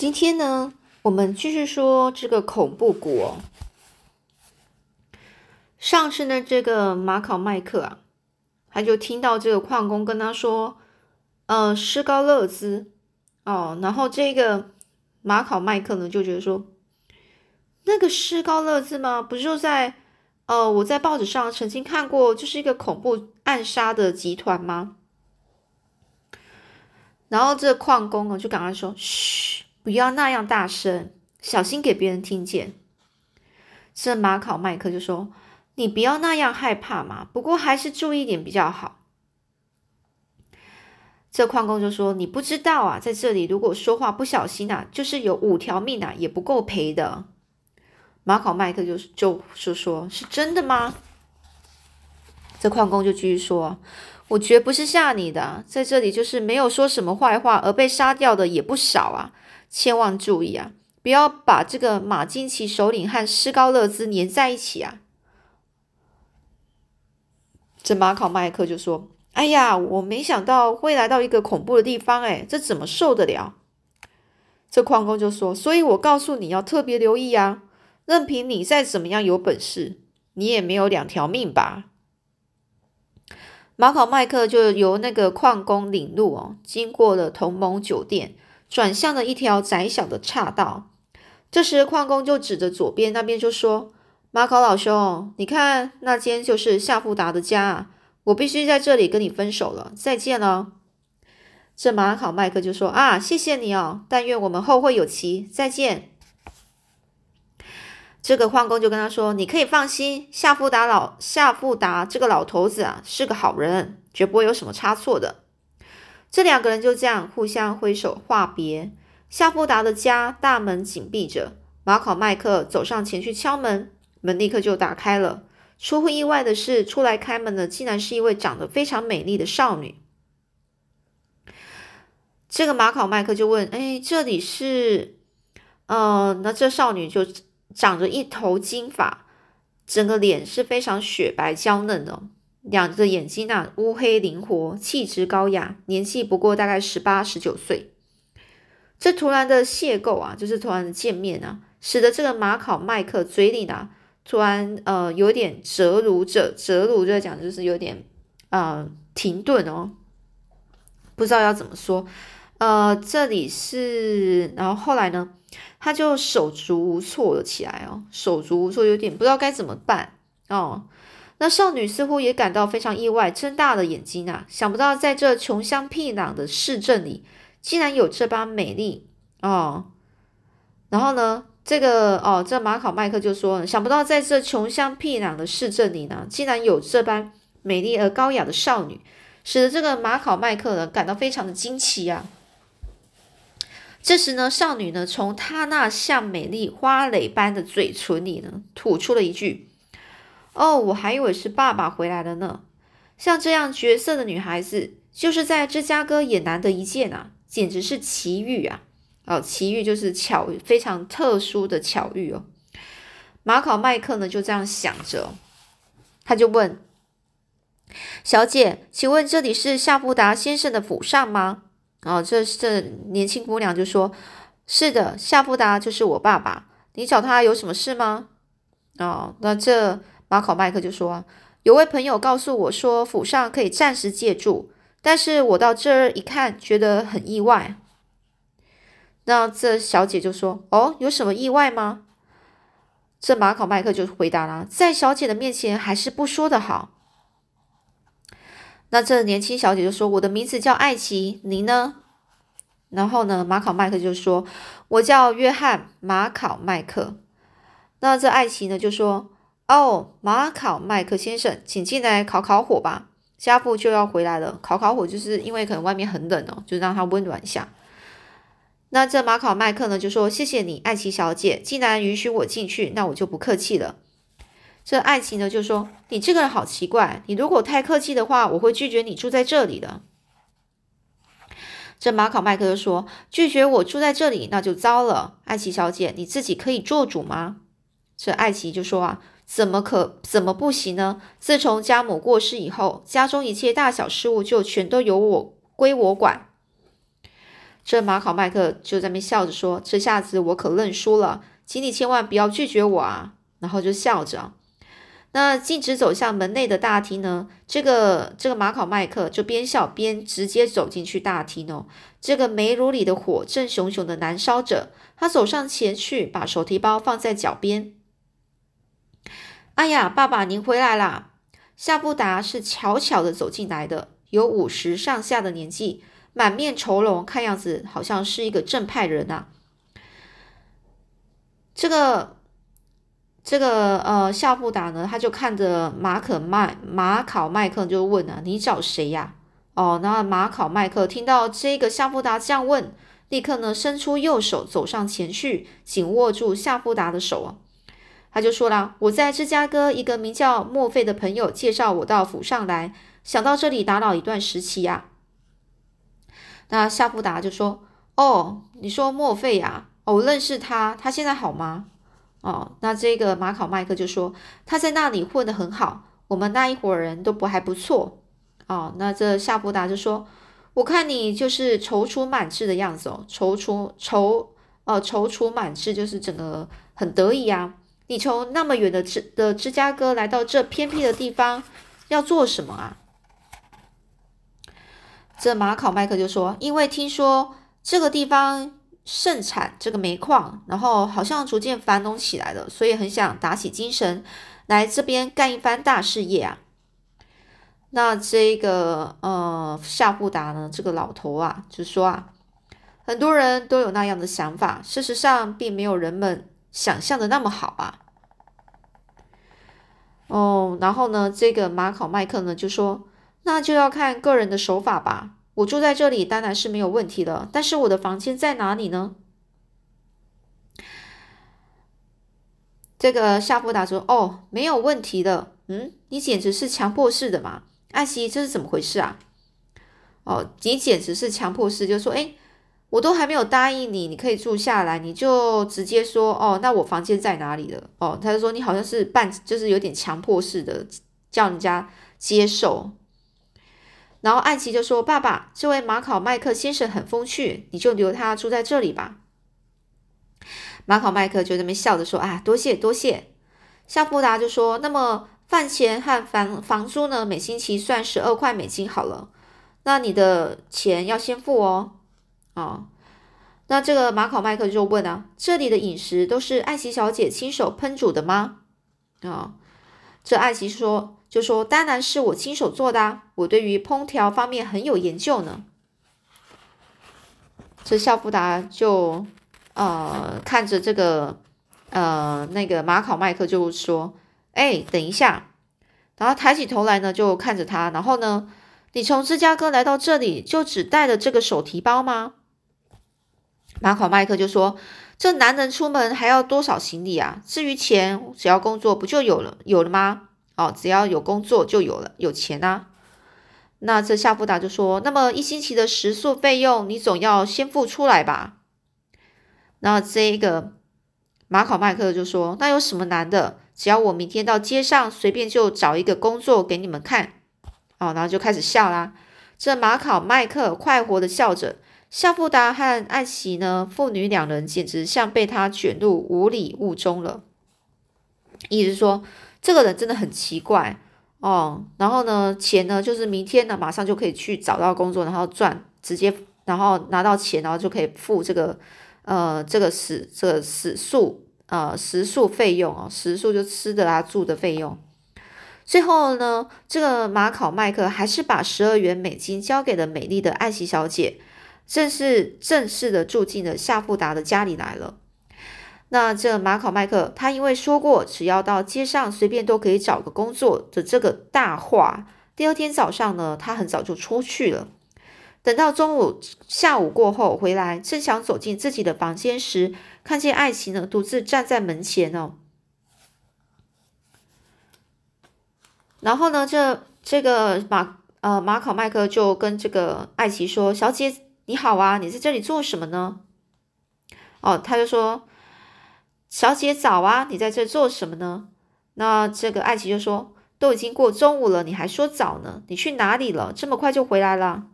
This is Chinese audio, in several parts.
今天呢，我们继续说这个恐怖谷哦。上次呢，这个马考麦克啊，他就听到这个矿工跟他说：“呃，施高勒兹哦。”然后这个马考麦克呢，就觉得说：“那个施高勒兹吗？不就在呃，我在报纸上曾经看过，就是一个恐怖暗杀的集团吗？”然后这矿工呢，就赶快说：“嘘，不要那样大声，小心给别人听见。”这马考麦克就说：“你不要那样害怕嘛，不过还是注意点比较好。”这矿工就说：“你不知道啊，在这里如果说话不小心啊，就是有五条命啊，也不够赔的。”马考麦克就就说：“说是真的吗？”这矿工就继续说。我绝不是吓你的，在这里就是没有说什么坏话而被杀掉的也不少啊！千万注意啊，不要把这个马金奇首领和施高勒兹粘在一起啊！这马考麦克就说：“哎呀，我没想到会来到一个恐怖的地方，哎，这怎么受得了？”这矿工就说：“所以我告诉你要特别留意啊！任凭你再怎么样有本事，你也没有两条命吧？”马考麦克就由那个矿工领路哦，经过了同盟酒店，转向了一条窄小的岔道。这时，矿工就指着左边那边就说：“马考老兄，你看那间就是夏富达的家，我必须在这里跟你分手了，再见了。”这马考麦克就说：“啊，谢谢你哦，但愿我们后会有期，再见。”这个矿工就跟他说：“你可以放心，夏富达老夏富达这个老头子啊，是个好人，绝不会有什么差错的。”这两个人就这样互相挥手话别。夏富达的家大门紧闭着，马考麦克走上前去敲门，门立刻就打开了。出乎意外的是，出来开门的竟然是一位长得非常美丽的少女。这个马考麦克就问：“哎，这里是……呃，那这少女就。”长着一头金发，整个脸是非常雪白娇嫩的，两个眼睛啊乌黑灵活，气质高雅，年纪不过大概十八十九岁。这突然的邂逅啊，就是突然的见面啊，使得这个马考麦克嘴里呢突然呃有点折如折折如在讲，就是有点呃停顿哦，不知道要怎么说。呃，这里是，然后后来呢？他就手足无措了起来哦，手足无措，有点不知道该怎么办哦。那少女似乎也感到非常意外，睁大了眼睛啊，想不到在这穷乡僻壤的市镇里，竟然有这般美丽哦。然后呢，这个哦，这马考麦克就说，想不到在这穷乡僻壤的市镇里呢，竟然有这般美丽而高雅的少女，使得这个马考麦克呢感到非常的惊奇啊。这时呢，少女呢，从她那像美丽花蕾般的嘴唇里呢，吐出了一句：“哦，我还以为是爸爸回来了呢。”像这样绝色的女孩子，就是在芝加哥也难得一见啊，简直是奇遇啊！哦，奇遇就是巧，非常特殊的巧遇哦。马考麦克呢，就这样想着，他就问：“小姐，请问这里是夏布达先生的府上吗？”哦，这这年轻姑娘就说：“是的，夏布达就是我爸爸。你找他有什么事吗？”哦，那这马考麦克就说：“有位朋友告诉我说，府上可以暂时借住，但是我到这儿一看，觉得很意外。”那这小姐就说：“哦，有什么意外吗？”这马考麦克就回答了：“在小姐的面前，还是不说的好。”那这年轻小姐就说：“我的名字叫艾奇，您呢？”然后呢，马考麦克就说：“我叫约翰马考麦克。”那这艾奇呢就说：“哦，马考麦克先生，请进来烤烤火吧，家父就要回来了。烤烤火就是因为可能外面很冷哦，就让他温暖一下。”那这马考麦克呢就说：“谢谢你，艾奇小姐，既然允许我进去，那我就不客气了。”这艾奇呢，就说你这个人好奇怪，你如果太客气的话，我会拒绝你住在这里的。这马考麦克就说拒绝我住在这里，那就糟了。艾奇小姐，你自己可以做主吗？这艾奇就说啊，怎么可怎么不行呢？自从家母过世以后，家中一切大小事务就全都由我归我管。这马考麦克就在那边笑着说：“这下子我可认输了，请你千万不要拒绝我啊！”然后就笑着。那径直走向门内的大厅呢？这个这个马考麦克就边笑边直接走进去大厅哦。这个煤炉里的火正熊熊的燃烧着，他走上前去，把手提包放在脚边。哎呀，爸爸您回来啦！夏布达是悄悄的走进来的，有五十上下的年纪，满面愁容，看样子好像是一个正派人啊。这个。这个呃，夏布达呢，他就看着马可麦马考麦克，就问啊：“你找谁呀？”哦，那马考麦克听到这个夏布达这样问，立刻呢伸出右手走上前去，紧握住夏布达的手啊。他就说了：“我在芝加哥一个名叫墨菲的朋友介绍我到府上来，想到这里打扰一段时期呀。”那夏布达就说：“哦，你说墨菲呀？哦，我认识他，他现在好吗？”哦，那这个马考麦克就说他在那里混得很好，我们那一伙人都不还不错。哦，那这夏布达就说，我看你就是踌躇满志的样子哦，踌躇踌哦踌躇满志就是整个很得意啊。你从那么远的芝的芝加哥来到这偏僻的地方要做什么啊？这马考麦克就说，因为听说这个地方。盛产这个煤矿，然后好像逐渐繁荣起来了，所以很想打起精神来这边干一番大事业啊。那这个呃夏布达呢，这个老头啊，就说啊，很多人都有那样的想法，事实上并没有人们想象的那么好啊。哦，然后呢，这个马考麦克呢就说，那就要看个人的手法吧。我住在这里当然是没有问题的，但是我的房间在哪里呢？这个夏普达说：“哦，没有问题的。嗯，你简直是强迫式的嘛，艾希，这是怎么回事啊？哦，你简直是强迫式，就说，哎，我都还没有答应你，你可以住下来，你就直接说，哦，那我房间在哪里了？哦，他就说你好像是半，就是有点强迫式的，叫人家接受。”然后艾奇就说：“爸爸，这位马考麦克先生很风趣，你就留他住在这里吧。”马考麦克就那么笑着说：“啊，多谢多谢。”夏布达就说：“那么饭钱和房房租呢？每星期算十二块美金好了。那你的钱要先付哦。”啊，那这个马考麦克就问啊：“这里的饮食都是艾奇小姐亲手烹煮的吗？”啊，这艾奇说。就说当然是我亲手做的，啊我对于烹调方面很有研究呢。这校福达就呃看着这个呃那个马考麦克就说：“哎，等一下。”然后抬起头来呢，就看着他。然后呢，你从芝加哥来到这里，就只带了这个手提包吗？马考麦克就说：“这男人出门还要多少行李啊？至于钱，只要工作不就有了有了吗？”哦，只要有工作就有了，有钱啊。那这夏布达就说：“那么一星期的食宿费用，你总要先付出来吧？”那这一个马考麦克就说：“那有什么难的？只要我明天到街上随便就找一个工作给你们看。”哦，然后就开始笑啦。这马考麦克快活的笑着，夏布达和艾奇呢，父女两人简直像被他卷入无里雾中了。意思说。这个人真的很奇怪哦，然后呢，钱呢就是明天呢马上就可以去找到工作，然后赚，直接然后拿到钱，然后就可以付这个呃这个食这个食宿呃食宿费用哦，食宿就吃的啊住的费用。最后呢，这个马考麦克还是把十二元美金交给了美丽的艾希小姐，正式正式的住进了夏富达的家里来了。那这马考麦克，他因为说过只要到街上随便都可以找个工作的这个大话，第二天早上呢，他很早就出去了。等到中午、下午过后回来，正想走进自己的房间时，看见艾奇呢独自站在门前哦。然后呢，这这个马呃马考麦克就跟这个艾奇说：“小姐你好啊，你在这里做什么呢？”哦，他就说。小姐早啊，你在这做什么呢？那这个艾奇就说：“都已经过中午了，你还说早呢？你去哪里了？这么快就回来了？”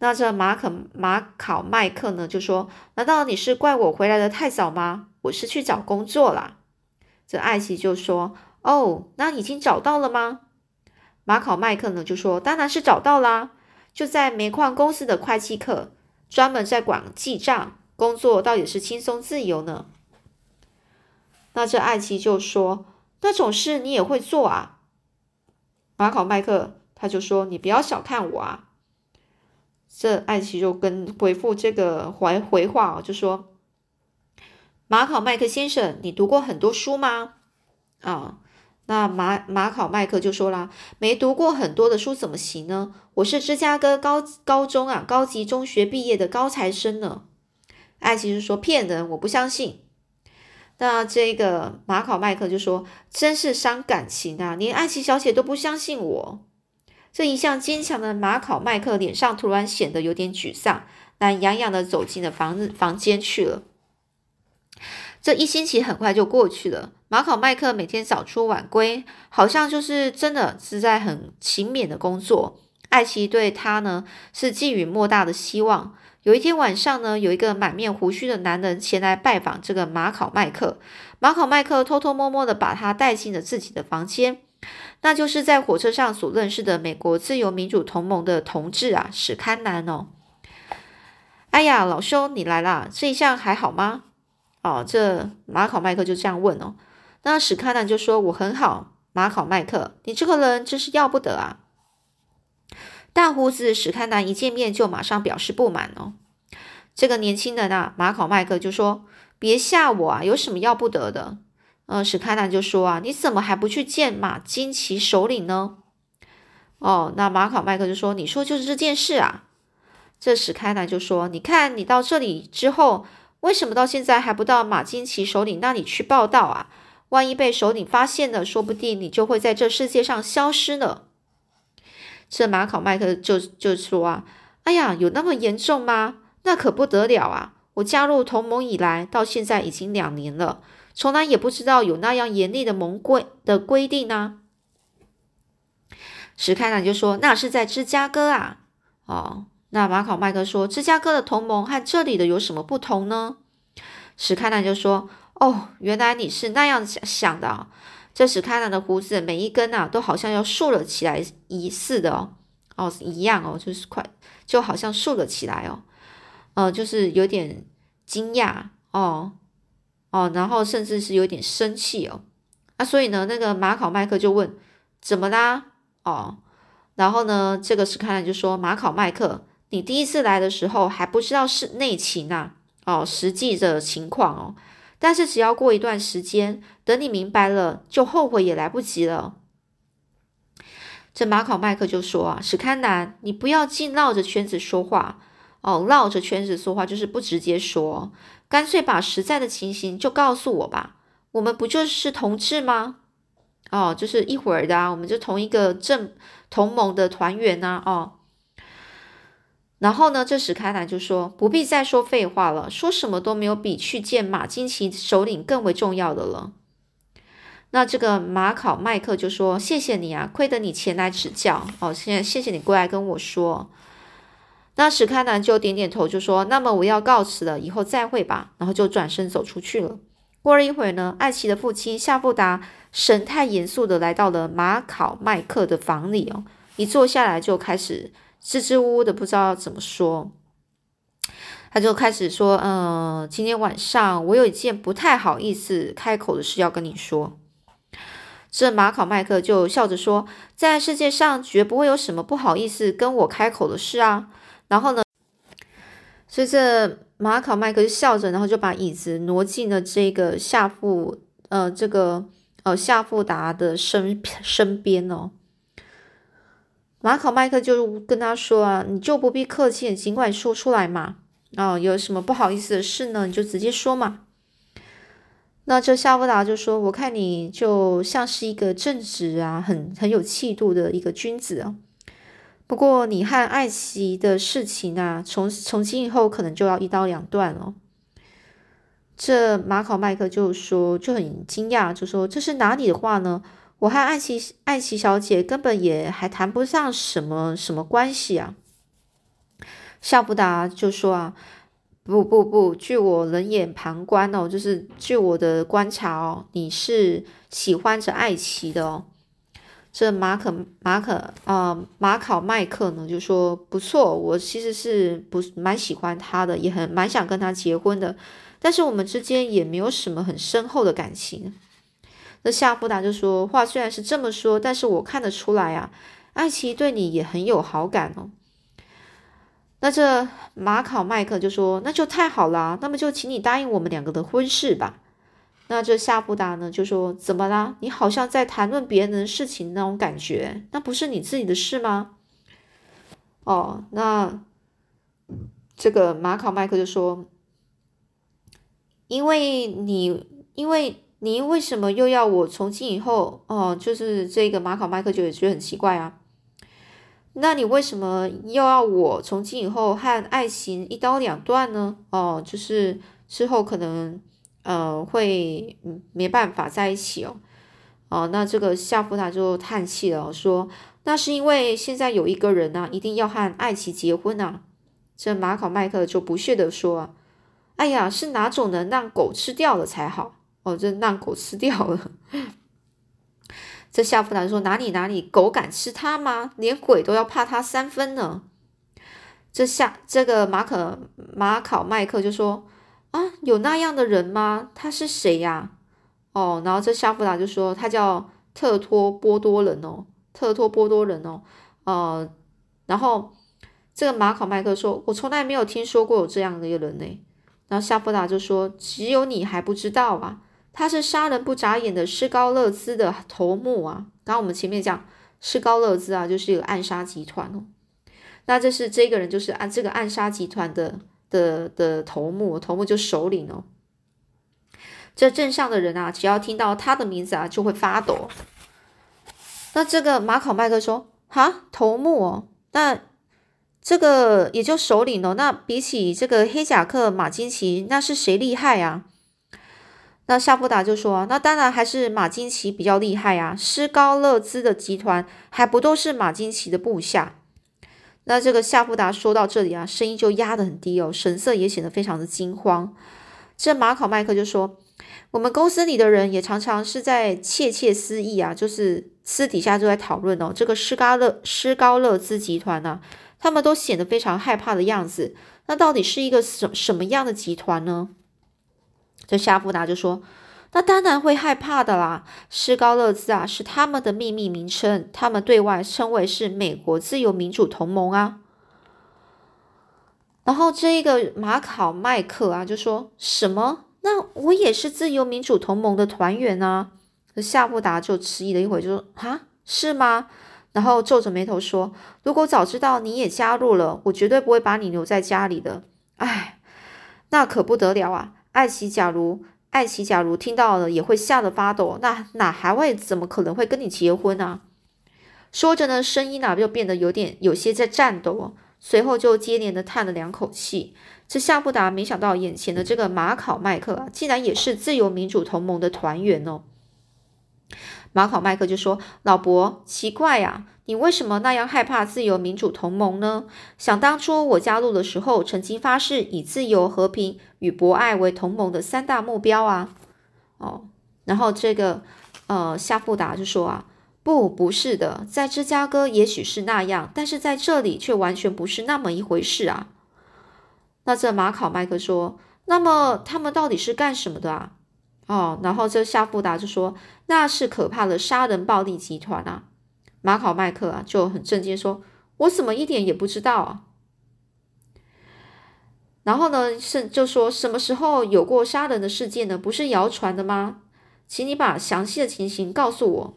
那这马可马考麦克呢就说：“难道你是怪我回来的太早吗？我是去找工作啦。”这艾奇就说：“哦，那已经找到了吗？”马考麦克呢就说：“当然是找到啦，就在煤矿公司的会计课，专门在管记账，工作倒也是轻松自由呢。”那这艾奇就说：“那种事你也会做啊？”马考麦克他就说：“你不要小看我啊。”这艾奇就跟回复这个回回话哦，就说：“马考麦克先生，你读过很多书吗？”啊，那马马考麦克就说啦：“没读过很多的书怎么行呢？我是芝加哥高高中啊高级中学毕业的高材生呢。”艾奇就说：“骗人，我不相信。”那这个马考麦克就说：“真是伤感情啊，连艾奇小姐都不相信我。”这一向坚强的马考麦克脸上突然显得有点沮丧，懒洋洋的走进了房房间去了。这一星期很快就过去了，马考麦克每天早出晚归，好像就是真的是在很勤勉的工作。艾奇对他呢是寄予莫大的希望。有一天晚上呢，有一个满面胡须的男人前来拜访这个马考麦克。马考麦克偷偷摸摸的把他带进了自己的房间，那就是在火车上所认识的美国自由民主同盟的同志啊，史堪南哦。哎呀，老兄，你来啦，这一项还好吗？哦，这马考麦克就这样问哦。那史堪南就说：“我很好。”马考麦克，你这个人真是要不得啊！大胡子史堪南一见面就马上表示不满哦。这个年轻人啊，马考麦克就说：“别吓我啊，有什么要不得的？”呃，史堪南就说：“啊，你怎么还不去见马金奇首领呢？”哦，那马考麦克就说：“你说就是这件事啊。”这史堪南就说：“你看你到这里之后，为什么到现在还不到马金奇首领那里去报道啊？万一被首领发现了，说不定你就会在这世界上消失了。”这马考麦克就就说啊，哎呀，有那么严重吗？那可不得了啊！我加入同盟以来，到现在已经两年了，从来也不知道有那样严厉的盟规的规定呢。史开朗就说，那是在芝加哥啊。哦，那马考麦克说，芝加哥的同盟和这里的有什么不同呢？史开朗就说，哦，原来你是那样想想的。这史开朗的胡子每一根啊，都好像要竖了起来一似的哦，哦，一样哦，就是快，就好像竖了起来哦，呃，就是有点惊讶哦，哦，然后甚至是有点生气哦，啊，所以呢，那个马考麦克就问怎么啦？哦，然后呢，这个史开朗就说马考麦克，你第一次来的时候还不知道是内情呐，哦，实际的情况哦。但是只要过一段时间，等你明白了，就后悔也来不及了。这马考麦克就说啊，史堪南，你不要净绕着圈子说话哦，绕着圈子说话就是不直接说，干脆把实在的情形就告诉我吧。我们不就是同志吗？哦，就是一会儿的啊，我们就同一个正同盟的团员呐，哦。然后呢，这史开南就说：“不必再说废话了，说什么都没有比去见马金奇首领更为重要的了。”那这个马考麦克就说：“谢谢你啊，亏得你前来指教哦，现在谢谢你过来跟我说。”那史开南就点点头，就说：“那么我要告辞了，以后再会吧。”然后就转身走出去了。过了一会儿呢，艾奇的父亲夏布达神态严肃的来到了马考麦克的房里哦，一坐下来就开始。支支吾吾的，不知道怎么说，他就开始说：“嗯，今天晚上我有一件不太好意思开口的事要跟你说。”这马考麦克就笑着说：“在世界上绝不会有什么不好意思跟我开口的事啊。”然后呢，所以这马考麦克就笑着，然后就把椅子挪进了这个夏富呃这个呃夏富达的身身边哦。马考麦克就跟他说啊，你就不必客气，尽管说出来嘛。哦，有什么不好意思的事呢？你就直接说嘛。那这夏夫达就说，我看你就像是一个正直啊，很很有气度的一个君子啊。不过你和艾奇的事情啊，从从今以后可能就要一刀两断了。这马考麦克就说，就很惊讶，就说这是哪里的话呢？我和艾奇艾奇小姐根本也还谈不上什么什么关系啊，夏布达就说啊，不不不，据我冷眼旁观哦，就是据我的观察哦，你是喜欢着艾奇的哦。这马可马可啊马考麦克呢就说不错，我其实是不蛮喜欢他的，也很蛮想跟他结婚的，但是我们之间也没有什么很深厚的感情。那夏布达就说话虽然是这么说，但是我看得出来啊，艾奇对你也很有好感哦。那这马考麦克就说那就太好了，那么就请你答应我们两个的婚事吧。那这夏布达呢就说：“怎么啦？你好像在谈论别人的事情那种感觉，那不是你自己的事吗？”哦，那这个马考麦克就说：“因为你，因为你为什么又要我从今以后？哦，就是这个马考麦克就也觉得很奇怪啊。那你为什么又要我从今以后和爱情一刀两断呢？哦，就是之后可能。”呃，会没办法在一起哦，哦，那这个夏夫他就叹气了，说那是因为现在有一个人呢，一定要和艾奇结婚啊。这马考麦克就不屑的说：“哎呀，是哪种能让狗吃掉了才好？哦，这让狗吃掉了。”这夏夫达说：“哪里哪里，狗敢吃它吗？连鬼都要怕它三分呢。”这夏这个马可马考麦克就说。啊，有那样的人吗？他是谁呀？哦，然后这夏夫达就说他叫特托波多人哦，特托波多人哦，呃，然后这个马考麦克说，我从来没有听说过有这样的一个人呢。然后夏夫达就说，只有你还不知道啊，他是杀人不眨眼的施高勒兹的头目啊。刚刚我们前面讲施高勒兹啊，就是一个暗杀集团哦。那这是这个人，就是暗这个暗杀集团的。的的头目，头目就首领哦。这镇上的人啊，只要听到他的名字啊，就会发抖。那这个马考麦克说：“哈，头目哦，那这个也就首领哦。那比起这个黑甲克马金奇，那是谁厉害啊？”那夏布达就说：“那当然还是马金奇比较厉害啊。施高勒兹的集团还不都是马金奇的部下？”那这个夏布达说到这里啊，声音就压得很低哦，神色也显得非常的惊慌。这马考麦克就说：“我们公司里的人也常常是在窃窃私议啊，就是私底下就在讨论哦，这个施高勒施高勒兹集团呢，他们都显得非常害怕的样子。那到底是一个什什么样的集团呢？”这夏布达就说。那当然会害怕的啦。施高勒兹啊，是他们的秘密名称，他们对外称为是美国自由民主同盟啊。然后这个马考麦克啊，就说什么？那我也是自由民主同盟的团员啊。夏布达就迟疑了一会，就说：“啊，是吗？”然后皱着眉头说：“如果早知道你也加入了，我绝对不会把你留在家里的。哎，那可不得了啊！艾奇，假如……”艾奇，假如听到了，也会吓得发抖。那哪还会怎么可能会跟你结婚呢？说着呢，声音啊就变得有点有些在颤抖。随后就接连的叹了两口气。这夏布达没想到眼前的这个马考麦克，竟然也是自由民主同盟的团员哦。马考麦克就说：“老伯，奇怪呀。”你为什么那样害怕自由民主同盟呢？想当初我加入的时候，曾经发誓以自由、和平与博爱为同盟的三大目标啊。哦，然后这个呃夏富达就说啊，不，不是的，在芝加哥也许是那样，但是在这里却完全不是那么一回事啊。那这马考麦克说，那么他们到底是干什么的啊？哦，然后这夏富达就说，那是可怕的杀人暴力集团啊。马考麦克啊就很震惊，说：“我怎么一点也不知道啊？”然后呢，是就说什么时候有过杀人的事件呢？不是谣传的吗？请你把详细的情形告诉我。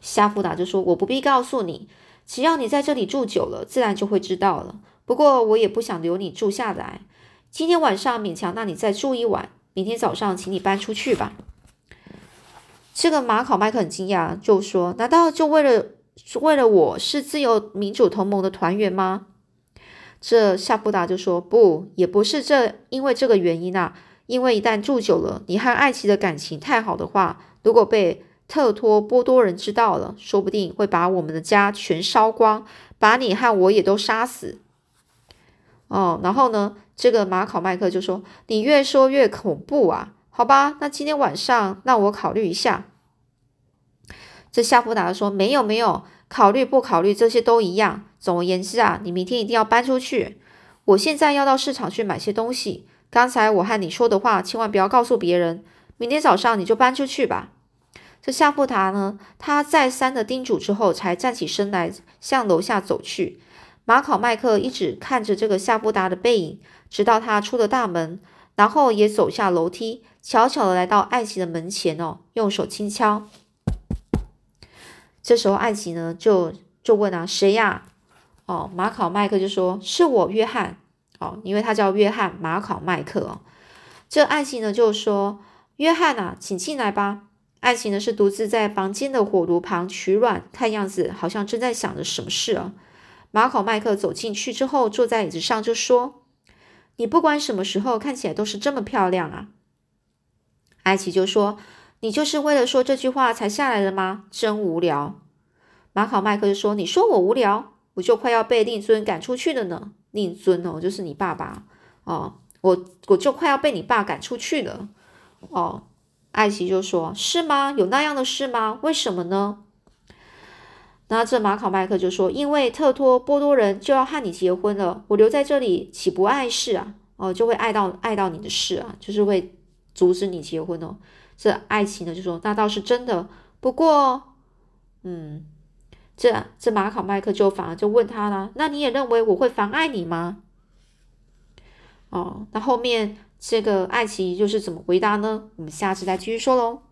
夏福达就说：“我不必告诉你，只要你在这里住久了，自然就会知道了。不过我也不想留你住下来，今天晚上勉强让你再住一晚，明天早上请你搬出去吧。”这个马考麦克很惊讶，就说：“难道就为了为了我是自由民主同盟的团员吗？”这夏布达就说：“不，也不是这，因为这个原因啊，因为一旦住久了，你和艾奇的感情太好的话，如果被特托波多人知道了，说不定会把我们的家全烧光，把你和我也都杀死。”哦，然后呢，这个马考麦克就说：“你越说越恐怖啊，好吧，那今天晚上让我考虑一下。”这夏布达说：“没有没有，考虑不考虑这些都一样。总而言之啊，你明天一定要搬出去。我现在要到市场去买些东西。刚才我和你说的话，千万不要告诉别人。明天早上你就搬出去吧。”这夏布达呢，他再三的叮嘱之后，才站起身来向楼下走去。马考麦克一直看着这个夏布达的背影，直到他出了大门，然后也走下楼梯，悄悄的来到艾奇的门前哦，用手轻敲。这时候，艾奇呢就就问啊，谁呀？哦，马考麦克就说是我，约翰。哦，因为他叫约翰马考麦克哦。这艾奇呢就说，约翰啊，请进来吧。艾奇呢是独自在房间的火炉旁取暖，看样子好像正在想着什么事啊。马考麦克走进去之后，坐在椅子上就说：“你不管什么时候看起来都是这么漂亮啊。”艾奇就说。你就是为了说这句话才下来的吗？真无聊。马考麦克就说：“你说我无聊，我就快要被令尊赶出去了呢。令尊哦，就是你爸爸哦，我我就快要被你爸赶出去了哦。”艾奇就说：“是吗？有那样的事吗？为什么呢？”那这马考麦克就说：“因为特托波多人就要和你结婚了，我留在这里岂不碍事啊？哦，就会碍到碍到你的事啊，就是会阻止你结婚哦。”这爱情呢，就说那倒是真的。不过，嗯，这这马考麦克就反而就问他了：“那你也认为我会妨碍你吗？”哦，那后面这个爱奇就是怎么回答呢？我们下次再继续说喽。